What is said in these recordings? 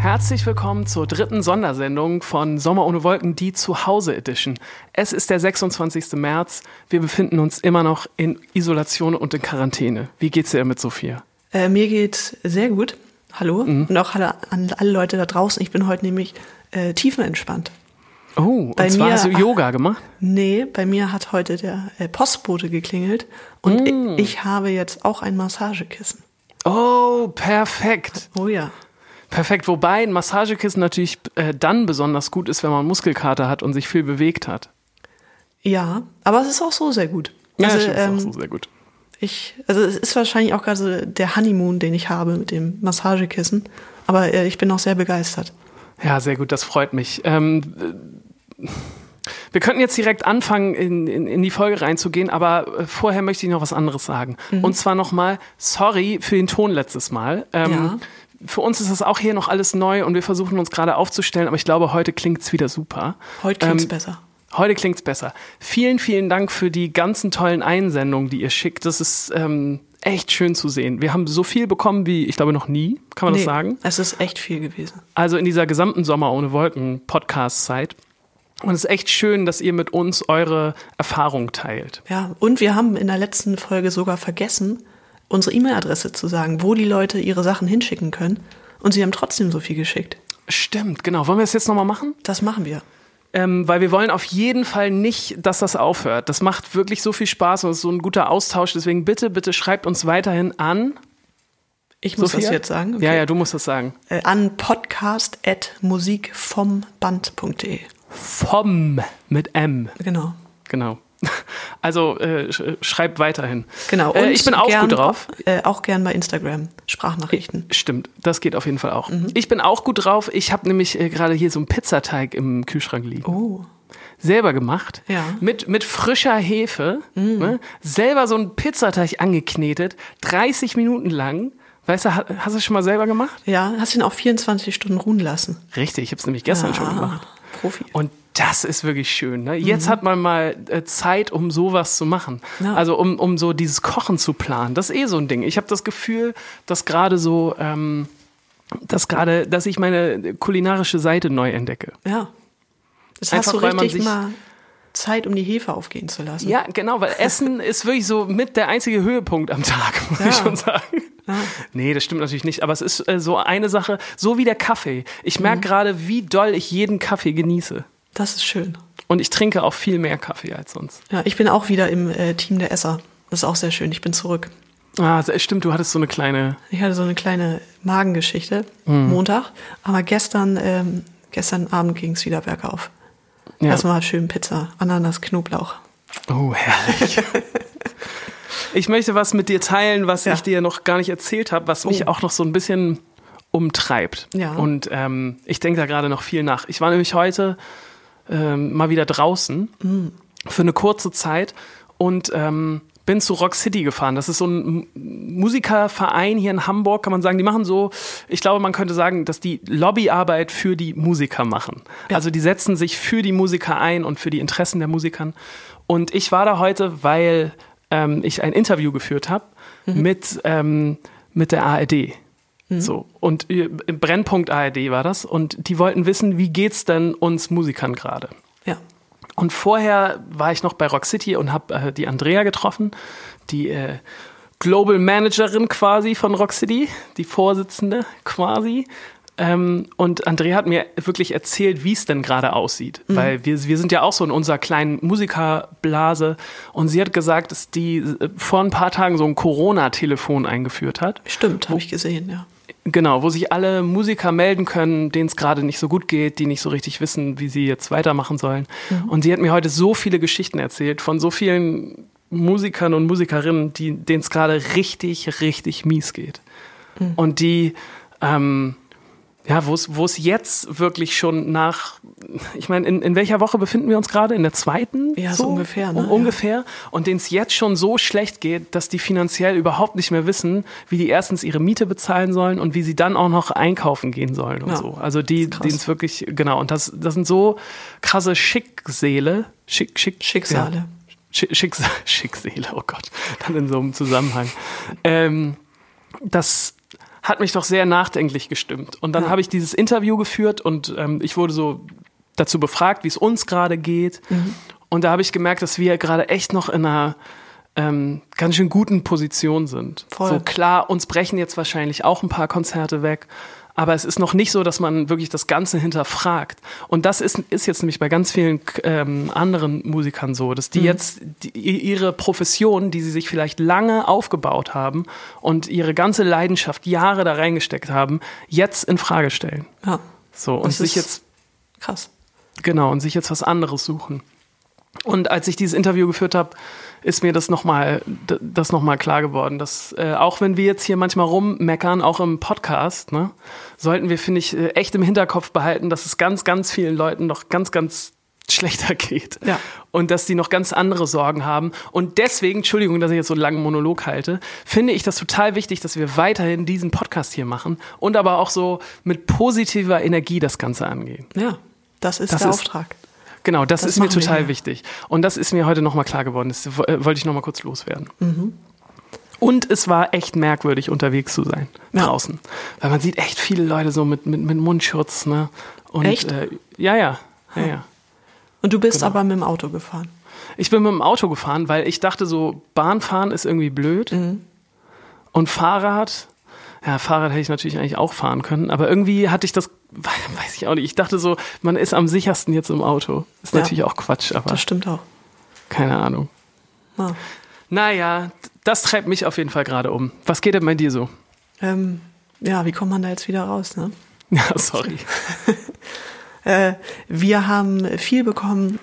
Herzlich willkommen zur dritten Sondersendung von Sommer ohne Wolken, die Zuhause Edition. Es ist der 26. März. Wir befinden uns immer noch in Isolation und in Quarantäne. Wie geht's dir damit, Sophia? Äh, mir geht's sehr gut. Hallo. Mhm. Und auch alle, an alle Leute da draußen. Ich bin heute nämlich äh, tiefenentspannt. Oh, bei und zwar mir, hast du Yoga gemacht? Nee, bei mir hat heute der äh, Postbote geklingelt und mm. ich, ich habe jetzt auch ein Massagekissen. Oh, perfekt. Oh ja. Perfekt, wobei ein Massagekissen natürlich äh, dann besonders gut ist, wenn man Muskelkater hat und sich viel bewegt hat. Ja, aber es ist auch so sehr gut. Ja, also, ist ähm, auch so sehr gut. Ich, also es ist wahrscheinlich auch gerade so der Honeymoon, den ich habe mit dem Massagekissen, aber äh, ich bin auch sehr begeistert. Ja, sehr gut, das freut mich. Ähm, wir könnten jetzt direkt anfangen, in, in, in die Folge reinzugehen, aber äh, vorher möchte ich noch was anderes sagen. Mhm. Und zwar nochmal, sorry für den Ton letztes Mal. Ähm, ja für uns ist das auch hier noch alles neu und wir versuchen uns gerade aufzustellen, aber ich glaube, heute klingt es wieder super. Heute klingt es ähm, besser. Heute klingt es besser. Vielen, vielen Dank für die ganzen tollen Einsendungen, die ihr schickt. Das ist ähm, echt schön zu sehen. Wir haben so viel bekommen wie, ich glaube, noch nie, kann man nee, das sagen? Es ist echt viel gewesen. Also in dieser gesamten Sommer ohne Wolken Podcast-Zeit. Und es ist echt schön, dass ihr mit uns eure Erfahrung teilt. Ja, und wir haben in der letzten Folge sogar vergessen, unsere E-Mail-Adresse zu sagen, wo die Leute ihre Sachen hinschicken können. Und sie haben trotzdem so viel geschickt. Stimmt, genau. Wollen wir es jetzt nochmal machen? Das machen wir. Ähm, weil wir wollen auf jeden Fall nicht, dass das aufhört. Das macht wirklich so viel Spaß und ist so ein guter Austausch. Deswegen bitte, bitte schreibt uns weiterhin an. Ich muss Sophia? das jetzt sagen. Okay. Ja, ja, du musst das sagen. Äh, an podcast.musikvomband.de. Vom mit M. Genau. Genau. Also äh, schreibt weiterhin. Genau. Äh, ich bin auch gut drauf. Äh, auch gern bei Instagram Sprachnachrichten. Stimmt, das geht auf jeden Fall auch. Mhm. Ich bin auch gut drauf. Ich habe nämlich äh, gerade hier so einen Pizzateig im Kühlschrank liegen. Oh. Selber gemacht. Ja. Mit, mit frischer Hefe. Mhm. Ne? Selber so einen Pizzateig angeknetet. 30 Minuten lang. Weißt du, hast du es schon mal selber gemacht? Ja, hast ihn auch 24 Stunden ruhen lassen. Richtig, ich habe es nämlich gestern ah, schon gemacht. Profi. Und das ist wirklich schön. Ne? Jetzt mhm. hat man mal äh, Zeit, um sowas zu machen. Ja. Also um, um so dieses Kochen zu planen. Das ist eh so ein Ding. Ich habe das Gefühl, dass gerade so, ähm, dass gerade, dass ich meine kulinarische Seite neu entdecke. Ja. Das Einfach, hast du richtig mal Zeit, um die Hefe aufgehen zu lassen. Ja, genau, weil Essen ist wirklich so mit der einzige Höhepunkt am Tag, muss ja. ich schon sagen. Ja. Nee, das stimmt natürlich nicht, aber es ist äh, so eine Sache, so wie der Kaffee. Ich merke mhm. gerade, wie doll ich jeden Kaffee genieße. Das ist schön. Und ich trinke auch viel mehr Kaffee als sonst. Ja, ich bin auch wieder im äh, Team der Esser. Das ist auch sehr schön. Ich bin zurück. Ah, stimmt, du hattest so eine kleine. Ich hatte so eine kleine Magengeschichte mhm. Montag. Aber gestern, ähm, gestern Abend ging es wieder bergauf. Ja. Erstmal schön Pizza, Ananas, Knoblauch. Oh, herrlich. ich möchte was mit dir teilen, was ja. ich dir noch gar nicht erzählt habe, was mich oh. auch noch so ein bisschen umtreibt. Ja. Und ähm, ich denke da gerade noch viel nach. Ich war nämlich heute ähm, mal wieder draußen mhm. für eine kurze Zeit und ähm, bin zu Rock City gefahren. Das ist so ein Musikerverein hier in Hamburg, kann man sagen. Die machen so, ich glaube, man könnte sagen, dass die Lobbyarbeit für die Musiker machen. Ja. Also die setzen sich für die Musiker ein und für die Interessen der Musikern. Und ich war da heute, weil ähm, ich ein Interview geführt habe mhm. mit, ähm, mit der ARD. Mhm. So. Und im Brennpunkt ARD war das. Und die wollten wissen, wie geht's denn uns Musikern gerade? Ja. Und vorher war ich noch bei Rock City und habe äh, die Andrea getroffen, die äh, Global Managerin quasi von Rock City, die Vorsitzende quasi. Ähm, und Andrea hat mir wirklich erzählt, wie es denn gerade aussieht. Mhm. Weil wir, wir sind ja auch so in unserer kleinen Musikerblase. Und sie hat gesagt, dass die äh, vor ein paar Tagen so ein Corona-Telefon eingeführt hat. Stimmt, habe ich gesehen, ja. Genau, wo sich alle Musiker melden können, denen es gerade nicht so gut geht, die nicht so richtig wissen, wie sie jetzt weitermachen sollen. Mhm. Und sie hat mir heute so viele Geschichten erzählt von so vielen Musikern und Musikerinnen, denen es gerade richtig, richtig mies geht. Mhm. Und die, ähm, ja, wo es, wo es jetzt wirklich schon nach, ich meine, in, in welcher Woche befinden wir uns gerade? In der zweiten? Ja, so, ungefähr. Ne? Um, ungefähr. Und denen es jetzt schon so schlecht geht, dass die finanziell überhaupt nicht mehr wissen, wie die erstens ihre Miete bezahlen sollen und wie sie dann auch noch einkaufen gehen sollen und ja, so. Also die, denen es wirklich, genau. Und das, das sind so krasse Schicksäle. Schick, schick, Schicksale. Ja. Schicks Schicksale, oh Gott, dann in so einem Zusammenhang. Ähm, das hat mich doch sehr nachdenklich gestimmt. Und dann ja. habe ich dieses Interview geführt und ähm, ich wurde so dazu befragt, wie es uns gerade geht. Mhm. Und da habe ich gemerkt, dass wir gerade echt noch in einer ähm, ganz schön guten Position sind. Voll. So klar, uns brechen jetzt wahrscheinlich auch ein paar Konzerte weg aber es ist noch nicht so, dass man wirklich das Ganze hinterfragt. Und das ist, ist jetzt nämlich bei ganz vielen ähm, anderen Musikern so, dass die mhm. jetzt die, ihre Profession, die sie sich vielleicht lange aufgebaut haben und ihre ganze Leidenschaft Jahre da reingesteckt haben, jetzt in Frage stellen. Ja. So und das sich jetzt krass. Genau und sich jetzt was anderes suchen. Und als ich dieses Interview geführt habe, ist mir das nochmal das noch mal klar geworden, dass äh, auch wenn wir jetzt hier manchmal rummeckern, auch im Podcast, ne, sollten wir, finde ich, äh, echt im Hinterkopf behalten, dass es ganz, ganz vielen Leuten noch ganz, ganz schlechter geht. Ja. Und dass die noch ganz andere Sorgen haben. Und deswegen, Entschuldigung, dass ich jetzt so einen langen Monolog halte, finde ich das total wichtig, dass wir weiterhin diesen Podcast hier machen und aber auch so mit positiver Energie das Ganze angehen. Ja, das ist das der ist, Auftrag. Genau, das, das ist mir total wichtig. Und das ist mir heute nochmal klar geworden. Das äh, wollte ich nochmal kurz loswerden. Mhm. Und es war echt merkwürdig, unterwegs zu sein ja. draußen. Weil man sieht echt viele Leute so mit, mit, mit Mundschutz. Ne? Und, echt? Äh, ja, ja. ja, ja. Und du bist genau. aber mit dem Auto gefahren? Ich bin mit dem Auto gefahren, weil ich dachte so, Bahnfahren ist irgendwie blöd. Mhm. Und Fahrrad, ja, Fahrrad hätte ich natürlich eigentlich auch fahren können, aber irgendwie hatte ich das, weiß ich auch nicht. Ich dachte so, man ist am sichersten jetzt im Auto. Ist ja, natürlich auch Quatsch, aber. Das stimmt auch. Keine Ahnung. Ah. Naja, das treibt mich auf jeden Fall gerade um. Was geht denn bei dir so? Ähm, ja, wie kommt man da jetzt wieder raus, ne? Ja, sorry. äh, wir haben viel bekommen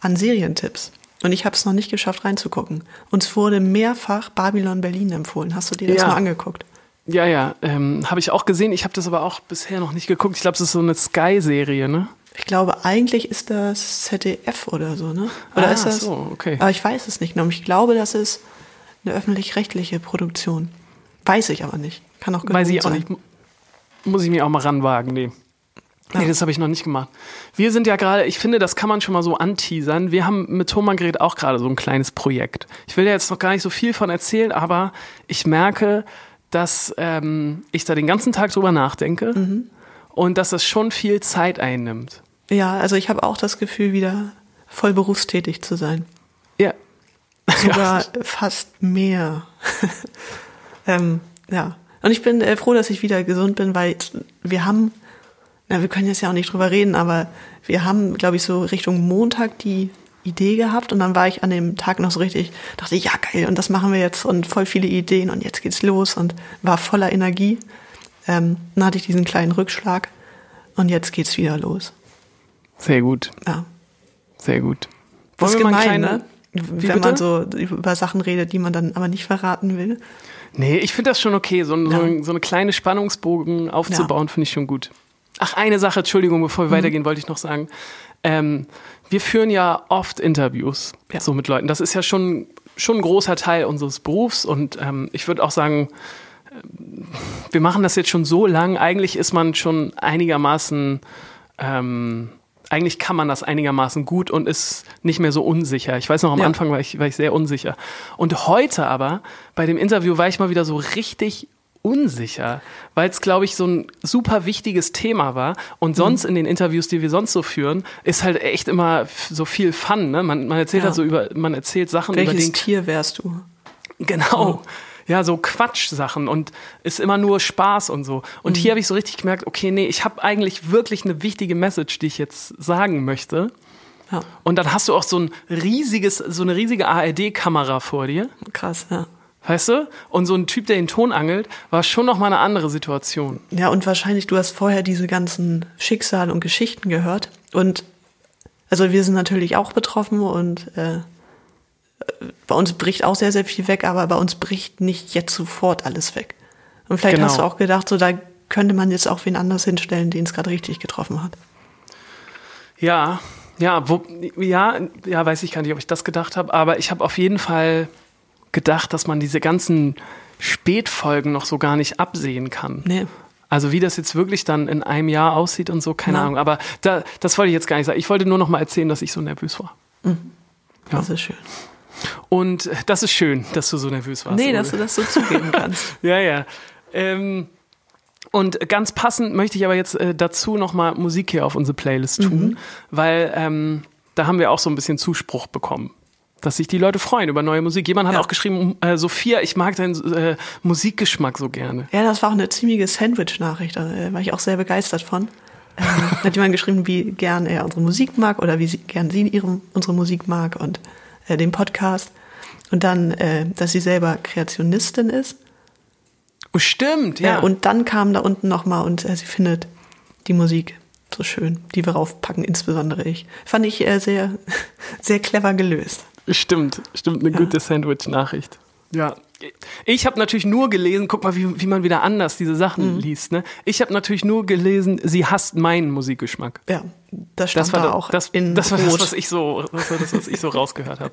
an Serientipps. Und ich habe es noch nicht geschafft reinzugucken. Uns wurde mehrfach Babylon Berlin empfohlen. Hast du dir das ja. mal angeguckt? Ja, ja, ähm, habe ich auch gesehen. Ich habe das aber auch bisher noch nicht geguckt. Ich glaube, es ist so eine Sky-Serie, ne? Ich glaube, eigentlich ist das ZDF oder so, ne? Oder ah, ist das? so, okay. Aber ich weiß es nicht genau. Ich glaube, das ist eine öffentlich-rechtliche Produktion. Weiß ich aber nicht. Kann auch Weiß ich auch nicht. Muss ich mir auch mal ranwagen, nee. Nee, das habe ich noch nicht gemacht. Wir sind ja gerade, ich finde, das kann man schon mal so anteasern. Wir haben mit Thomas Gerät auch gerade so ein kleines Projekt. Ich will ja jetzt noch gar nicht so viel von erzählen, aber ich merke, dass ähm, ich da den ganzen Tag drüber nachdenke mhm. und dass das schon viel Zeit einnimmt. Ja, also ich habe auch das Gefühl, wieder voll berufstätig zu sein. Ja. Sogar ja. fast mehr. ähm, ja. Und ich bin äh, froh, dass ich wieder gesund bin, weil wir haben, na, wir können jetzt ja auch nicht drüber reden, aber wir haben, glaube ich, so Richtung Montag die Idee gehabt und dann war ich an dem Tag noch so richtig, dachte ich, ja geil und das machen wir jetzt und voll viele Ideen und jetzt geht's los und war voller Energie. Ähm, dann hatte ich diesen kleinen Rückschlag und jetzt geht's wieder los. Sehr gut. Ja. Sehr gut. das ist gemein, kleine, ne? Wenn bitte? man so über Sachen redet, die man dann aber nicht verraten will. Nee, ich finde das schon okay. So, ja. so, so, eine kleine Spannungsbogen aufzubauen, ja. finde ich schon gut. Ach, eine Sache, Entschuldigung, bevor wir mhm. weitergehen, wollte ich noch sagen. Ähm, wir führen ja oft Interviews ja. so mit Leuten. Das ist ja schon, schon ein großer Teil unseres Berufs und ähm, ich würde auch sagen, äh, wir machen das jetzt schon so lang. Eigentlich ist man schon einigermaßen, ähm, eigentlich kann man das einigermaßen gut und ist nicht mehr so unsicher. Ich weiß noch, am ja. Anfang war ich, war ich sehr unsicher. Und heute aber, bei dem Interview, war ich mal wieder so richtig unsicher, weil es, glaube ich, so ein super wichtiges Thema war. Und sonst mhm. in den Interviews, die wir sonst so führen, ist halt echt immer so viel Fun. Ne? Man, man erzählt ja. halt so über, man erzählt Sachen Welches über den Tier wärst du? Genau. Ja, so Quatschsachen und ist immer nur Spaß und so. Und mhm. hier habe ich so richtig gemerkt, okay, nee, ich habe eigentlich wirklich eine wichtige Message, die ich jetzt sagen möchte. Ja. Und dann hast du auch so ein riesiges, so eine riesige ARD-Kamera vor dir. Krass, ja. Weißt du? Und so ein Typ, der den Ton angelt, war schon noch mal eine andere Situation. Ja, und wahrscheinlich, du hast vorher diese ganzen Schicksale und Geschichten gehört. Und also wir sind natürlich auch betroffen und äh, bei uns bricht auch sehr, sehr viel weg, aber bei uns bricht nicht jetzt sofort alles weg. Und vielleicht genau. hast du auch gedacht, so da könnte man jetzt auch wen anders hinstellen, den es gerade richtig getroffen hat. Ja, ja, wo, ja, ja, weiß ich gar nicht, ob ich das gedacht habe, aber ich habe auf jeden Fall gedacht, dass man diese ganzen Spätfolgen noch so gar nicht absehen kann. Nee. Also wie das jetzt wirklich dann in einem Jahr aussieht und so, keine Ja. Ahnung. Aber da, das wollte ich jetzt gar nicht sagen. Ich wollte nur noch mal erzählen, dass ich so nervös war. Das ist schön. Und das ist schön, dass du so nervös warst. Nee, Ole. dass du das so zugeben kannst. Ja, ja. Ähm, und ganz passend möchte ich aber jetzt äh, dazu nochmal Musik hier auf unsere Playlist tun, weil ähm, da haben wir auch so ein bisschen Zuspruch bekommen. Dass sich die Leute freuen über neue Musik. Jemand hat Ja. auch geschrieben, äh, Sophia, ich mag deinen äh, Musikgeschmack so gerne. Ja, das war auch eine ziemliche Sandwich-Nachricht, da äh, war ich auch sehr begeistert von. Ähm, hat jemand geschrieben, wie gern er unsere Musik mag oder wie sie, gern sie ihre, unsere Musik mag und äh, den Podcast. Und dann, äh, dass sie selber Kreationistin ist. Oh, stimmt, Ja. ja. und dann kam da unten nochmal und äh, sie findet die Musik so schön, die wir raufpacken, insbesondere ich. Fand ich sehr, sehr clever gelöst. Stimmt, stimmt, eine gute Sandwich-Nachricht. Ja. Ich habe natürlich nur gelesen, guck mal, wie, wie man wieder anders diese Sachen Mhm. liest. Ne? Ich habe natürlich nur gelesen, sie hasst meinen Musikgeschmack. Ja, das stand Das war, da auch das, in das, war das, was ich so, das war das, was ich so rausgehört habe.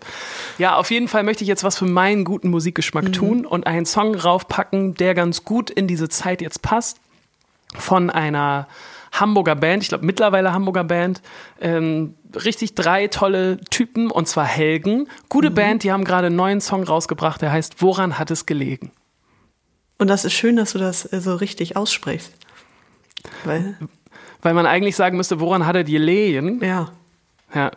Ja, auf jeden Fall möchte ich jetzt was für meinen guten Musikgeschmack Mhm. tun und einen Song raufpacken, der ganz gut in diese Zeit jetzt passt. Von einer Hamburger Band, ich glaube mittlerweile Hamburger Band. Ähm, richtig drei tolle Typen und zwar Helgen. Mhm. Gute Band, die haben gerade einen neuen Song rausgebracht, der heißt Woran hat es gelegen? Und das ist schön, dass du das äh, so richtig aussprichst. Weil, Weil man eigentlich sagen müsste, woran hat er die Lehen? ja, Ja.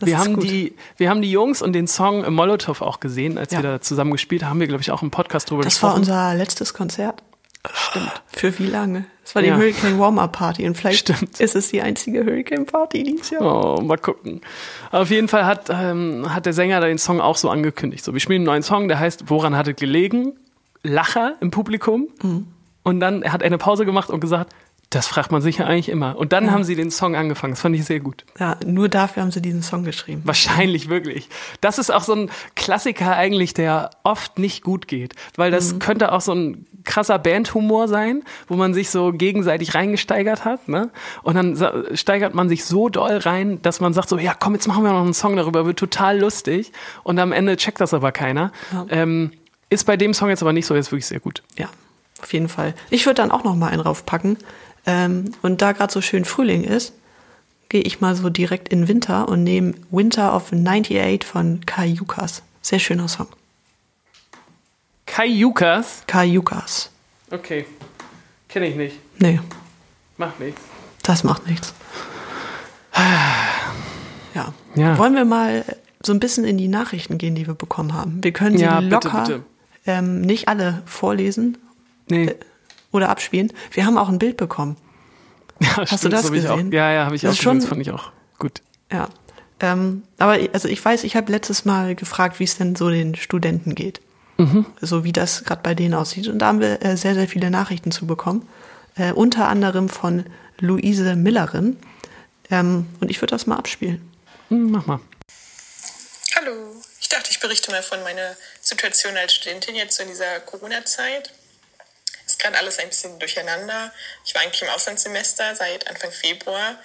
Das Wir haben, gut. die, wir haben die Jungs und den Song im Molotow auch gesehen, als Ja. wir da zusammen gespielt haben. Haben wir, glaube ich, auch im Podcast drüber das war gesprochen. unser letztes Konzert. Stimmt. Für wie lange? Das war die Ja. Hurricane Warm-Up Party und vielleicht Stimmt. ist es die einzige Hurricane Party dieses Jahr. Oh, mal gucken. Auf jeden Fall hat, ähm, hat der Sänger da den Song auch so angekündigt. So, wir spielen einen neuen Song, der heißt Woran hat es gelegen? Lacher im Publikum. Mhm. Und dann hat er eine Pause gemacht und gesagt, das fragt man sich ja eigentlich immer. Und dann haben sie den Song angefangen. Das fand ich sehr gut. Ja, nur dafür haben sie diesen Song geschrieben. Wahrscheinlich wirklich. Das ist auch so ein Klassiker eigentlich, der oft nicht gut geht. Weil das könnte auch so ein krasser Bandhumor sein, wo man sich so gegenseitig reingesteigert hat. Ne? Und dann steigert man sich so doll rein, dass man sagt so, ja komm, jetzt machen wir noch einen Song darüber, wird total lustig. Und am Ende checkt das aber keiner. Ja. Ähm, ist bei dem Song jetzt aber nicht so, ist wirklich sehr gut. Ja, auf jeden Fall. Ich würde dann auch noch mal einen raufpacken. Ähm, und da gerade so schön Frühling ist, gehe ich mal so direkt in Winter und nehme Winter of 98 von Kai Yukas. Sehr schöner Song. Kai Yukas. Kai Yukas. Okay. Kenne ich nicht. Nee, Macht nichts. das macht nichts. Ja. Ja. Wollen wir mal so ein bisschen in die Nachrichten gehen, die wir bekommen haben? Wir können sie Ja, bitte, locker bitte. Ähm, nicht alle vorlesen Nee. Oder abspielen. Wir haben auch ein Bild bekommen. Ja, du stimmt, das hab ich gesehen? Auch, ja, ja, habe ich Das auch gesehen. Das schon- fand ich auch gut. Ja. Ähm, aber also ich weiß, ich habe letztes Mal gefragt, wie es denn so den Studenten geht. So wie das gerade bei denen aussieht. Und da haben wir äh, sehr, sehr viele Nachrichten zu bekommen. Äh, unter anderem von Luise Millerin. Ähm, und ich würde das mal abspielen. Hm, mach mal. Hallo, ich dachte, ich berichte mal von meiner Situation als Studentin jetzt so in dieser Corona-Zeit. Gerade alles ein bisschen durcheinander. Ich war eigentlich im Auslandssemester seit Anfang Februar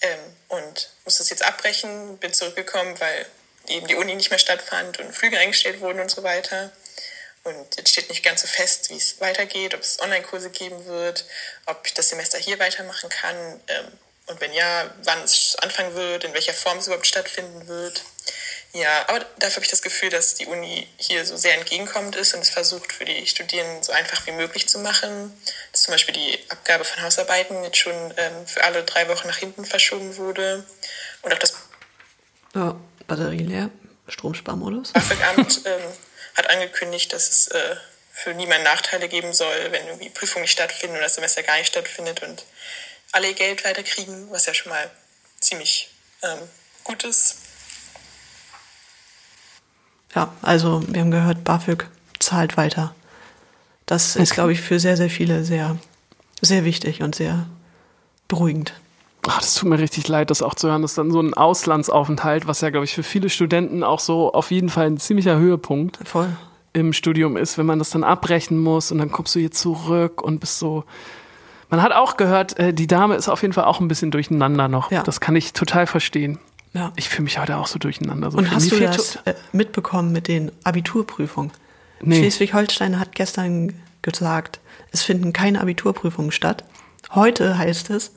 ähm, und musste es jetzt abbrechen, bin zurückgekommen, weil eben die Uni nicht mehr stattfand und Flüge eingestellt wurden und so weiter. Und jetzt steht nicht ganz so fest, wie es weitergeht, ob es Online-Kurse geben wird, ob ich das Semester hier weitermachen kann ähm, und wenn ja, wann es anfangen wird, in welcher Form es überhaupt stattfinden wird. Ja, aber dafür habe ich das Gefühl, dass die Uni hier so sehr entgegenkommend ist und es versucht, für die Studierenden so einfach wie möglich zu machen. Dass zum Beispiel die Abgabe von Hausarbeiten jetzt schon ähm, für alle drei Wochen nach hinten verschoben wurde. Und auch das Ja, Batterie leer, Stromsparmodus. BAföG-Amt ähm, hat angekündigt, dass es äh, für niemanden Nachteile geben soll, wenn irgendwie Prüfungen nicht stattfinden oder das Semester gar nicht stattfindet und alle ihr Geld weiterkriegen, was ja schon mal ziemlich ähm, gut ist. Ja, also wir haben gehört, BAföG zahlt weiter. Das ist, glaube ich, für sehr, sehr viele sehr, sehr wichtig und sehr beruhigend. Ach, das tut mir richtig leid, das auch zu hören. Das ist dann so ein Auslandsaufenthalt, was ja, glaube ich, für viele Studenten auch so auf jeden Fall ein ziemlicher Höhepunkt Voll. im Studium ist, wenn man das dann abbrechen muss und dann kommst du hier zurück und bist so. Man hat auch gehört, äh, die Dame ist auf jeden Fall auch ein bisschen durcheinander noch. Ja. Das kann ich total verstehen. Ja. Ich fühle mich heute auch so durcheinander. So Und hast du das äh, mitbekommen mit den Abiturprüfungen? Nee. Schleswig-Holstein hat gestern gesagt, es finden keine Abiturprüfungen statt. Heute heißt es,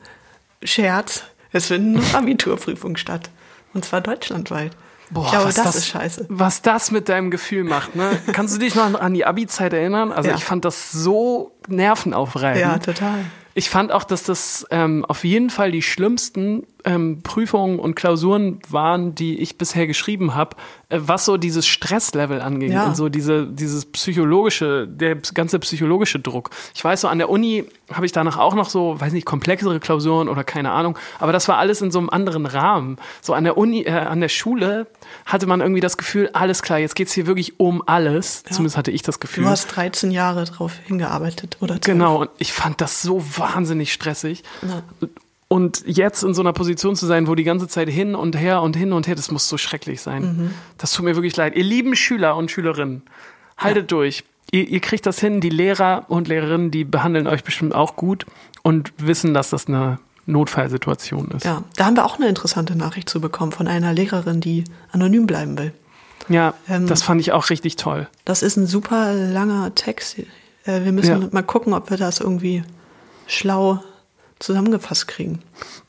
Scherz, es finden nur Abiturprüfungen statt. Und zwar deutschlandweit. Boah, ich glaube, was das, ist scheiße. Was das mit deinem Gefühl macht, ne? Kannst du dich noch an die Abi-Zeit erinnern? Also Ja. ich fand das so nervenaufreibend. Ja, total. Ich fand auch, dass das ähm, auf jeden Fall die schlimmsten ähm, Prüfungen und Klausuren waren, die ich bisher geschrieben habe, äh, was so dieses Stresslevel anging Ja. und so diese, dieses psychologische, der ganze psychologische Druck. Ich weiß so, an der Uni habe ich danach auch noch so, weiß nicht, komplexere Klausuren oder keine Ahnung, aber das war alles in so einem anderen Rahmen. So an der Uni, äh, an der Schule hatte man irgendwie das Gefühl, alles klar, jetzt geht's hier wirklich um alles. Zumindest hatte ich das Gefühl. Du hast 13 Jahre drauf hingearbeitet, oder? 12? Genau, und ich fand das so wahnsinnig stressig. Ja. Und jetzt in so einer Position zu sein, wo die ganze Zeit hin und her und hin und her, das muss so schrecklich sein. Mhm. Das tut mir wirklich leid. Ihr lieben Schüler und Schülerinnen, haltet durch. Ihr, ihr kriegt das hin. Die Lehrer und Lehrerinnen, die behandeln euch bestimmt auch gut und wissen, dass das eine Notfallsituation ist. Ja, da haben wir auch eine interessante Nachricht zu bekommen von einer Lehrerin, die anonym bleiben will. Ja, Ähm, das fand ich auch richtig toll. Das ist ein super langer Text. Äh, Wir müssen Ja. mal gucken, ob wir das irgendwie schlau zusammengefasst kriegen.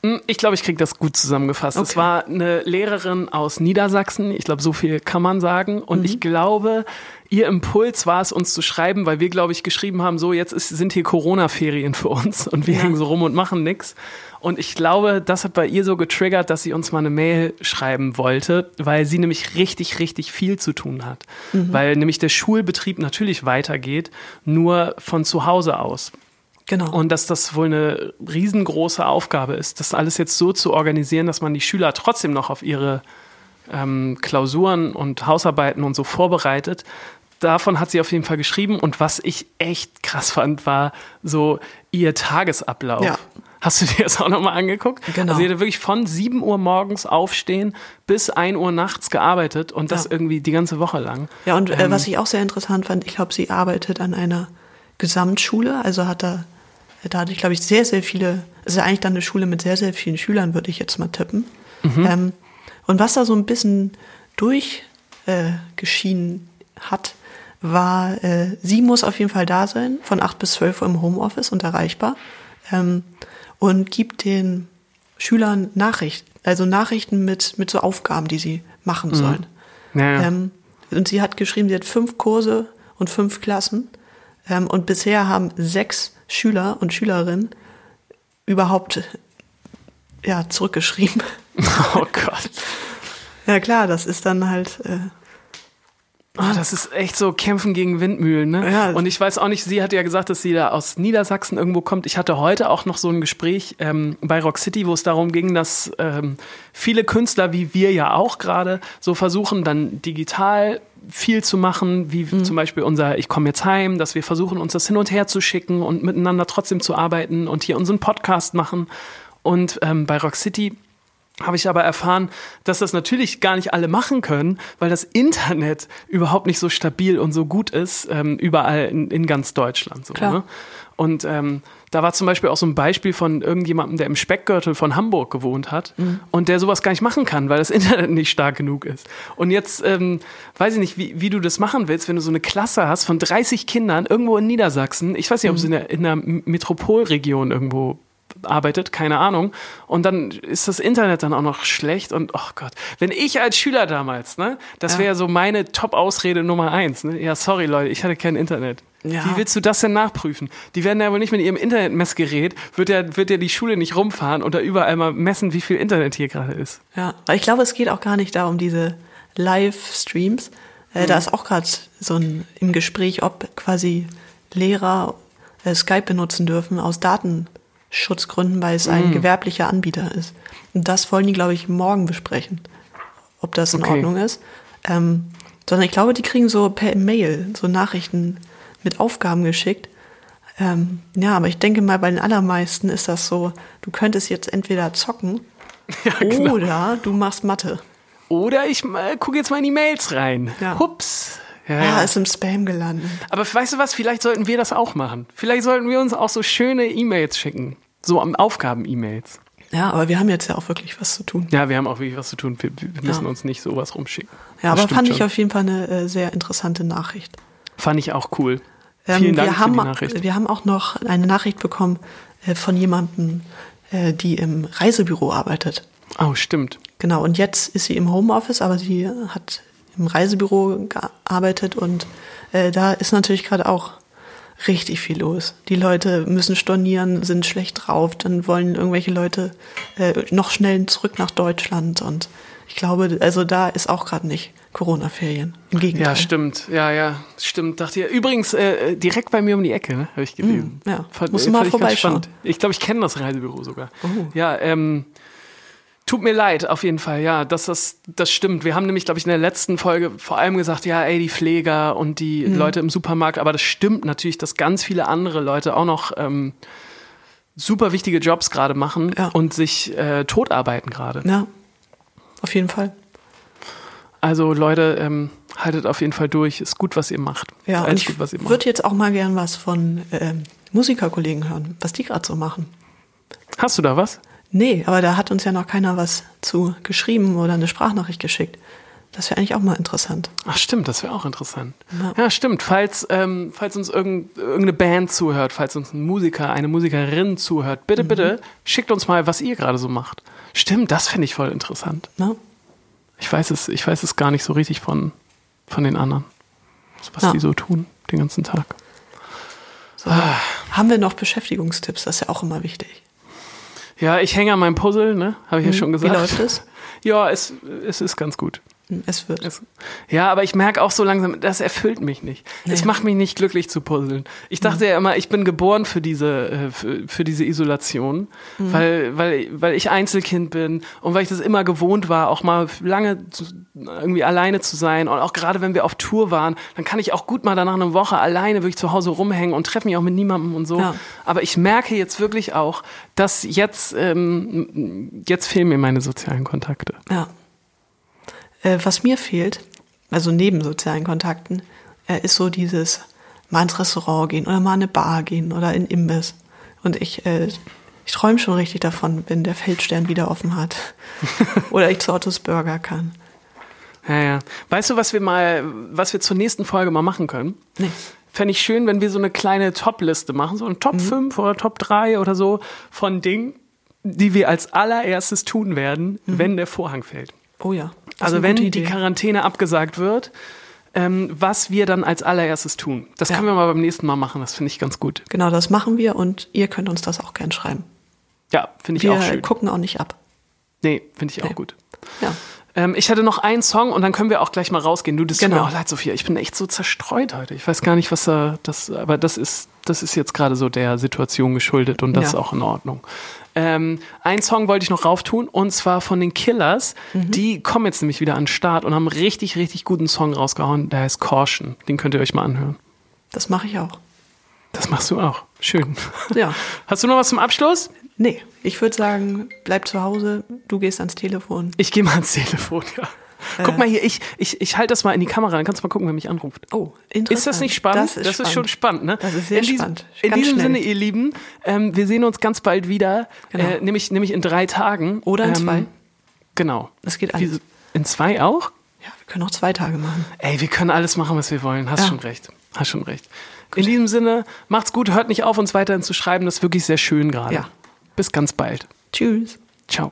Hm, Ich glaube, ich kriege das gut zusammengefasst. Es Okay. war eine Lehrerin aus Niedersachsen. Ich glaube, so viel kann man sagen. Und ich glaube, ihr Impuls war es, uns zu schreiben, weil wir, glaube ich, geschrieben haben, so jetzt ist, sind hier Corona-Ferien für uns und wir Ja. hängen so rum und machen nichts. Und ich glaube, das hat bei ihr so getriggert, dass sie uns mal eine Mail schreiben wollte, weil sie nämlich richtig, richtig viel zu tun hat. Weil nämlich der Schulbetrieb natürlich weitergeht, nur von zu Hause aus. Genau. Und dass das wohl eine riesengroße Aufgabe ist, das alles jetzt so zu organisieren, dass man die Schüler trotzdem noch auf ihre ähm, Klausuren und Hausarbeiten und so vorbereitet. Davon hat sie auf jeden Fall geschrieben. Und was ich echt krass fand, war so ihr Tagesablauf. Ja. Hast du dir das auch nochmal angeguckt? Genau. Also sie hatte wirklich von 7 Uhr morgens aufstehen bis 1 Uhr nachts gearbeitet und das Ja. irgendwie die ganze Woche lang. Ja, und äh, Ähm, was ich auch sehr interessant fand, ich glaube, sie arbeitet an einer Gesamtschule, also hat da, da hatte ich, glaube ich, sehr, sehr viele, es ist ja eigentlich dann eine Schule mit sehr, sehr vielen Schülern, würde ich jetzt mal tippen. Ähm, und was da so ein bisschen durchgeschienen äh, hat, war, äh, sie muss auf jeden Fall da sein, von 8 bis 12 Uhr im Homeoffice und erreichbar, ähm, und gibt den Schülern Nachrichten, also Nachrichten mit, mit so Aufgaben, die sie machen sollen. Ja, ja. Ähm, und sie hat geschrieben, sie hat fünf Kurse und fünf Klassen. Ähm, und bisher haben sechs Schüler und Schülerinnen überhaupt ja, zurückgeschrieben. Oh Gott. ja klar, das ist dann halt. Äh, Ah, das ist echt so Kämpfen gegen Windmühlen, ne? Ja. Und ich weiß auch nicht, sie hat ja gesagt, dass sie da aus Niedersachsen irgendwo kommt. Ich hatte heute auch noch so ein Gespräch ähm, bei Rock City, wo es darum ging, dass ähm, viele Künstler, wie wir ja auch gerade, so versuchen, dann digital viel zu machen, wie zum Beispiel unser Ich komme jetzt heim, dass wir versuchen, uns das hin und her zu schicken und miteinander trotzdem zu arbeiten und hier unseren Podcast machen. Und ähm, bei Rock City habe ich aber erfahren, dass das natürlich gar nicht alle machen können, weil das Internet überhaupt nicht so stabil und so gut ist, ähm, überall in, in ganz Deutschland. So, Klar. ne? Und ähm, da war zum Beispiel auch so ein Beispiel von irgendjemandem, der im Speckgürtel von Hamburg gewohnt hat und der sowas gar nicht machen kann, weil das Internet nicht stark genug ist. Und jetzt ähm, weiß ich nicht, wie, wie du das machen willst, wenn du so eine Klasse hast von 30 Kindern irgendwo in Niedersachsen. Ich weiß nicht, ob es in der, in der Metropolregion irgendwo arbeitet, keine Ahnung. Und dann ist das Internet dann auch noch schlecht und oh Gott. Wenn ich als Schüler damals, ne, das Ja. wäre so meine Top-Ausrede Nummer eins. Ne? Ja, sorry Leute, ich hatte kein Internet. Ja. Wie willst du das denn nachprüfen? Die werden ja wohl nicht mit ihrem Internetmessgerät, wird ja, wird ja die Schule nicht rumfahren und da überall mal messen, wie viel Internet hier gerade ist. ja, weil ich glaube, es geht auch gar nicht da um diese Livestreams. Äh, Da ist auch gerade so ein im Gespräch, ob quasi Lehrer äh, Skype benutzen dürfen aus Datenschutzgründen, weil es ein gewerblicher Anbieter ist. Und das wollen die, glaube ich, morgen besprechen, ob das in Okay. Ordnung ist. Ähm, sondern ich glaube, die kriegen so per Mail so Nachrichten mit Aufgaben geschickt. Ähm, ja, aber ich denke mal, bei den allermeisten ist das so, du könntest jetzt entweder zocken Ja, genau. oder du machst Mathe. Oder ich äh, gucke jetzt mal in die Mails rein. Ja. Hups. Ja, ah, ja. ist im Spam gelandet. Aber weißt du was, vielleicht sollten wir das auch machen. Vielleicht sollten wir uns auch so schöne E-Mails schicken. So am Aufgaben-E-Mails. Ja, aber wir haben jetzt ja auch wirklich was zu tun. Ja, wir haben auch wirklich was zu tun. Wir, wir müssen Ja. uns nicht sowas rumschicken. Ja, Das aber fand ich schon. auf jeden Fall eine äh, sehr interessante Nachricht. Fand ich auch cool. Ähm, Vielen Dank wir, haben, für die Nachricht. wir haben auch noch eine Nachricht bekommen äh, von jemandem, äh, die im Reisebüro arbeitet. Oh, stimmt. Genau, und jetzt ist sie im Homeoffice, aber sie hat im Reisebüro gearbeitet und äh, da ist natürlich gerade auch richtig viel los. Die Leute müssen stornieren, sind schlecht drauf, dann wollen irgendwelche Leute äh, noch schnell zurück nach Deutschland und ich glaube, also da ist auch gerade nicht Corona-Ferien. Im Gegenteil. Ja, stimmt. Ja, ja, stimmt. Dachte ihr. Übrigens, äh, direkt bei mir um die Ecke, ne? habe ich gelesen. Mm, ja. Fand, Musst du mal vorbeischauen. Ich glaube, ich kenne das Reisebüro sogar. Oh. Ja, ähm, tut mir leid, auf jeden Fall. Ja, das, das, das stimmt. Wir haben nämlich, glaube ich, in der letzten Folge vor allem gesagt, ja, ey, die Pfleger und die Mhm. Leute im Supermarkt. Aber das stimmt natürlich, dass ganz viele andere Leute auch noch ähm, super wichtige Jobs gerade machen Ja. und sich äh, totarbeiten gerade. Ja, auf jeden Fall. Also Leute, ähm, haltet auf jeden Fall durch. Ist gut, was ihr macht. Ja, und alles ich gut, was ihr macht. würde jetzt auch mal gern was von ähm, Musikerkollegen hören, was die gerade so machen. Hast du da was? Nee, aber da hat uns ja noch keiner was zu geschrieben oder eine Sprachnachricht geschickt. Das wäre eigentlich auch mal interessant. Ach stimmt, das wäre auch interessant. Ja. Ja, stimmt. Falls, ähm, falls uns irgend, irgendeine Band zuhört, falls uns ein Musiker, eine Musikerin zuhört, bitte, Mhm. bitte schickt uns mal, was ihr gerade so macht. Stimmt, das finde ich voll interessant. Ne? Ich weiß es, ich weiß es gar nicht so richtig von, von den anderen, was Ja. die so tun den ganzen Tag. So. Haben wir noch Beschäftigungstipps? Das ist ja auch immer wichtig. Ja, ich hänge an meinem Puzzle, ne? Habe ich ja schon gesagt. Wie läuft es? Ja, es, es ist ganz gut. Es wird. Es, ja, aber ich merke auch so langsam, das erfüllt mich nicht. Es Nee. macht mich nicht glücklich zu puzzeln. Ich dachte ja immer, ich bin geboren für diese, äh, für, für diese Isolation, Mhm. weil, weil, weil ich Einzelkind bin und weil ich das immer gewohnt war, auch mal lange zu, irgendwie alleine zu sein. Und auch gerade wenn wir auf Tour waren, dann kann ich auch gut mal danach eine Woche alleine wirklich zu Hause rumhängen und treffe mich auch mit niemandem und so. Ja. Aber ich merke jetzt wirklich auch, dass jetzt, ähm, jetzt fehlen mir meine sozialen Kontakte. Ja. Äh, was mir fehlt, also neben sozialen Kontakten, äh, ist so dieses mal ins Restaurant gehen oder mal in eine Bar gehen oder in Imbiss. Und ich, äh, ich träume schon richtig davon, wenn der Feldstern wieder offen hat. oder ich zu Ottos Burger kann. Ja, ja. Weißt du, was wir mal, was wir zur nächsten Folge mal machen können? Nee. Fände ich schön, wenn wir so eine kleine Top-Liste machen, so ein Top 5 oder Top 3 oder so von Dingen, die wir als allererstes tun werden, wenn der Vorhang fällt. Oh ja. Also wenn die. Quarantäne abgesagt wird, ähm, was wir dann als allererstes tun. Das Ja. können wir mal beim nächsten Mal machen, das finde ich ganz gut. Genau, das machen wir und ihr könnt uns das auch gern schreiben. Ja, finde ich Wir auch schön. gucken auch nicht ab. Nee, finde ich auch Nee. gut. Ja. Ähm, ich hatte noch einen Song und dann können wir auch gleich mal rausgehen. Du, das tut Genau. mir auch leid, Sophia. Ich bin echt so zerstreut heute. Ich weiß gar nicht, was da das, aber das ist, das ist jetzt gerade so der Situation geschuldet und das Ja. ist auch in Ordnung. Ähm, einen Song wollte ich noch rauftun und zwar von den Killers. Mhm. Die kommen jetzt nämlich wieder an den Start und haben einen richtig, richtig guten Song rausgehauen. Der heißt Caution. Den könnt ihr euch mal anhören. Das mache ich auch. Das machst du auch. Schön. Ja. Hast du noch was zum Abschluss? Nee, ich würde sagen, bleib zu Hause, du gehst ans Telefon. Ich gehe mal ans Telefon, ja. Guck Äh. mal hier, ich, ich, ich halte das mal in die Kamera, dann kannst du mal gucken, wer mich anruft. Oh, interessant. Ist das nicht spannend? Das ist, spannend. schon spannend, ne? Das ist sehr in diesem, spannend. In Ganz diesem schnell. Sinne, ihr Lieben, ähm, wir sehen uns ganz bald wieder, Genau. äh, nämlich, nämlich in drei Tagen. Oder in ähm, zwei. Genau. Das geht alles. in zwei auch? Ja, wir können auch zwei Tage machen. Ey, wir können alles machen, was wir wollen. Hast Ja. schon recht. Hast schon recht. In diesem Sinne, macht's gut, hört nicht auf, uns weiterhin zu schreiben. Das ist wirklich sehr schön gerade. Ja. Bis ganz bald. Tschüss. Ciao.